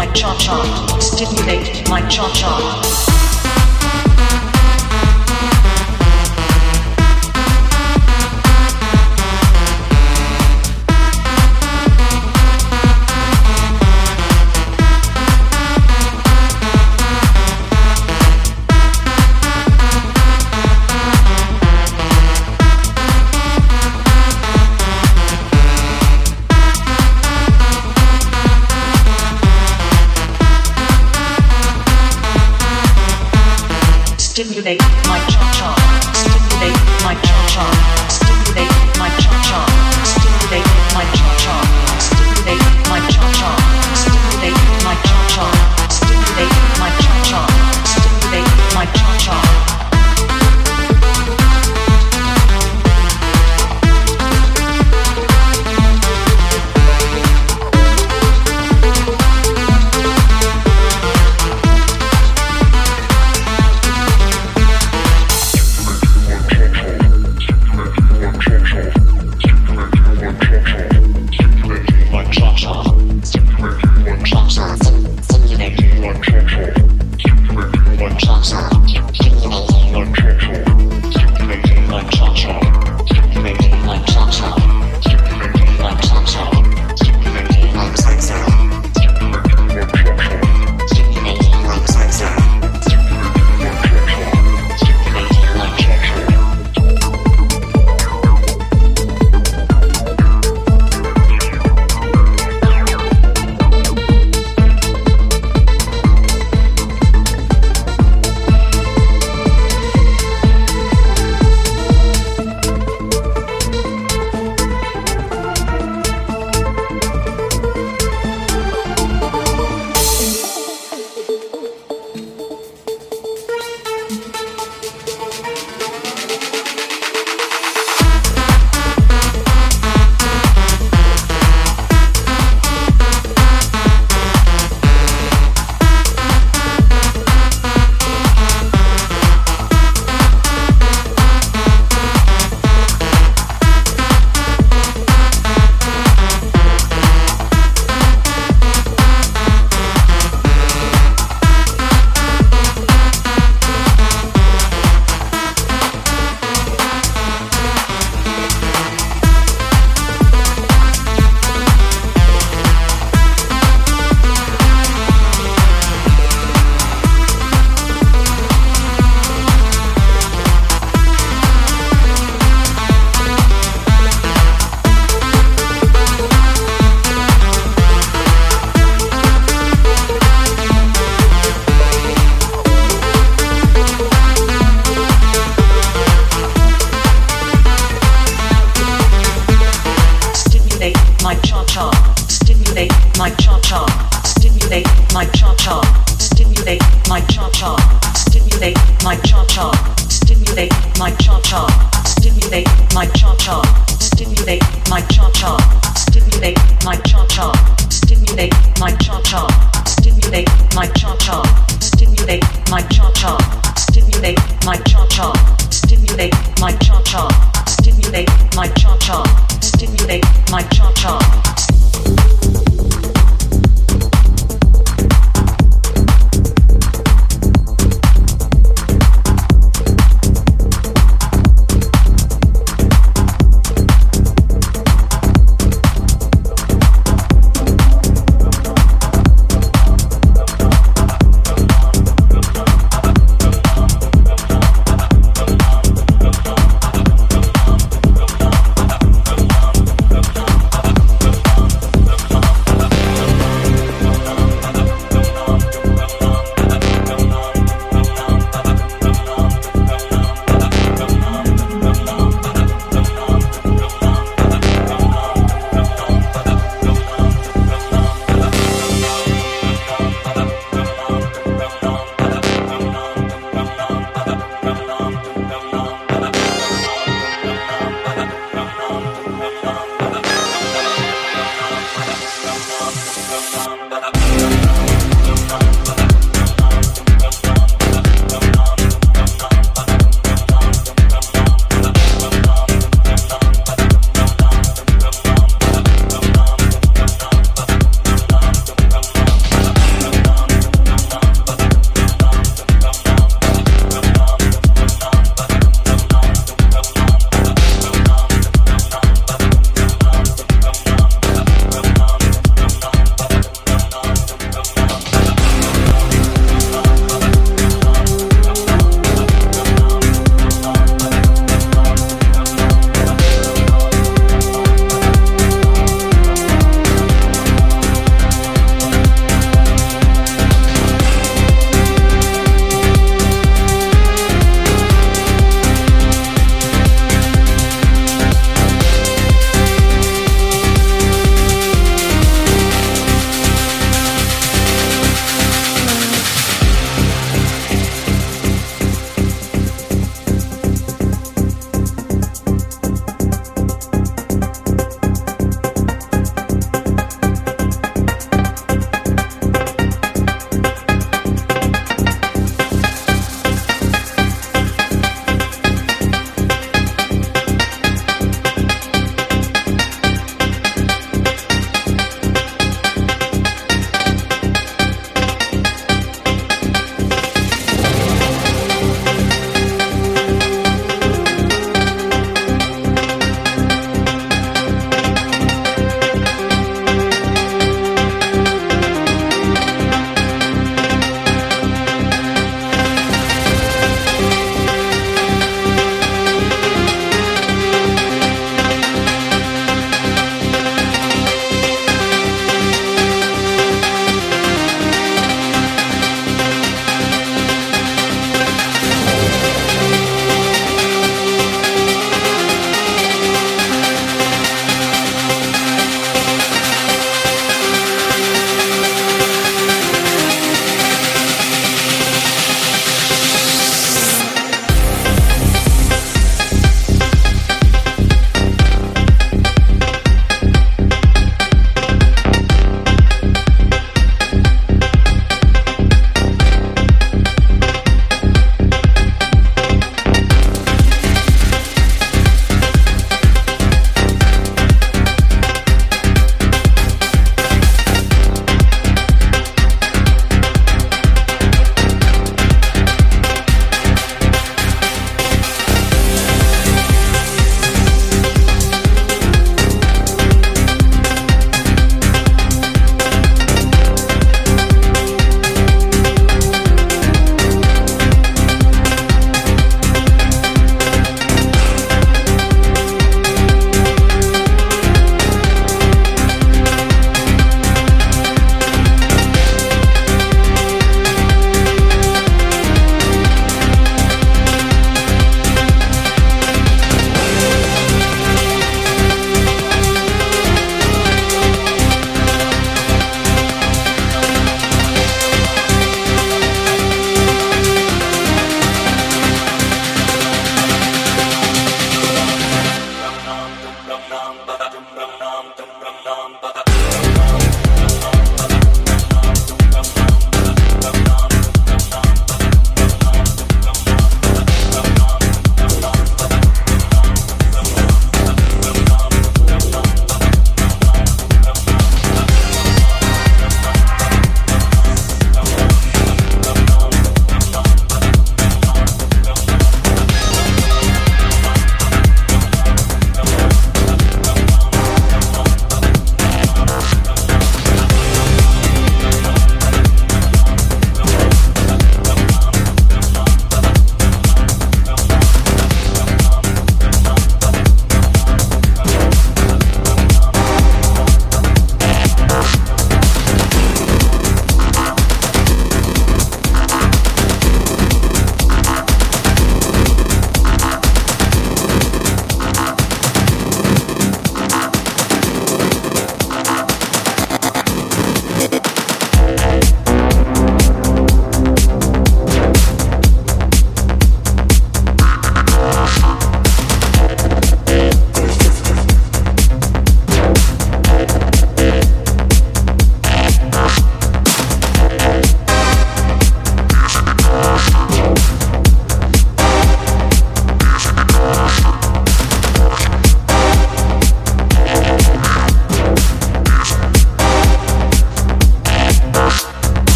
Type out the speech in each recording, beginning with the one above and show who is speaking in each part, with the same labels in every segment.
Speaker 1: my cha cha, stimulate my cha Stimulate my cha cha. Stimulate my cha cha. Stimulate my cha cha. Stimulate my cha cha. Stimulate my cha cha. Stimulate my cha cha. Stimulate my cha cha. Stimulate my cha cha.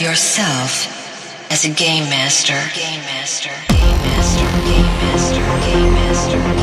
Speaker 1: yourself as a game master. Game master. Game master. Game master. Game master.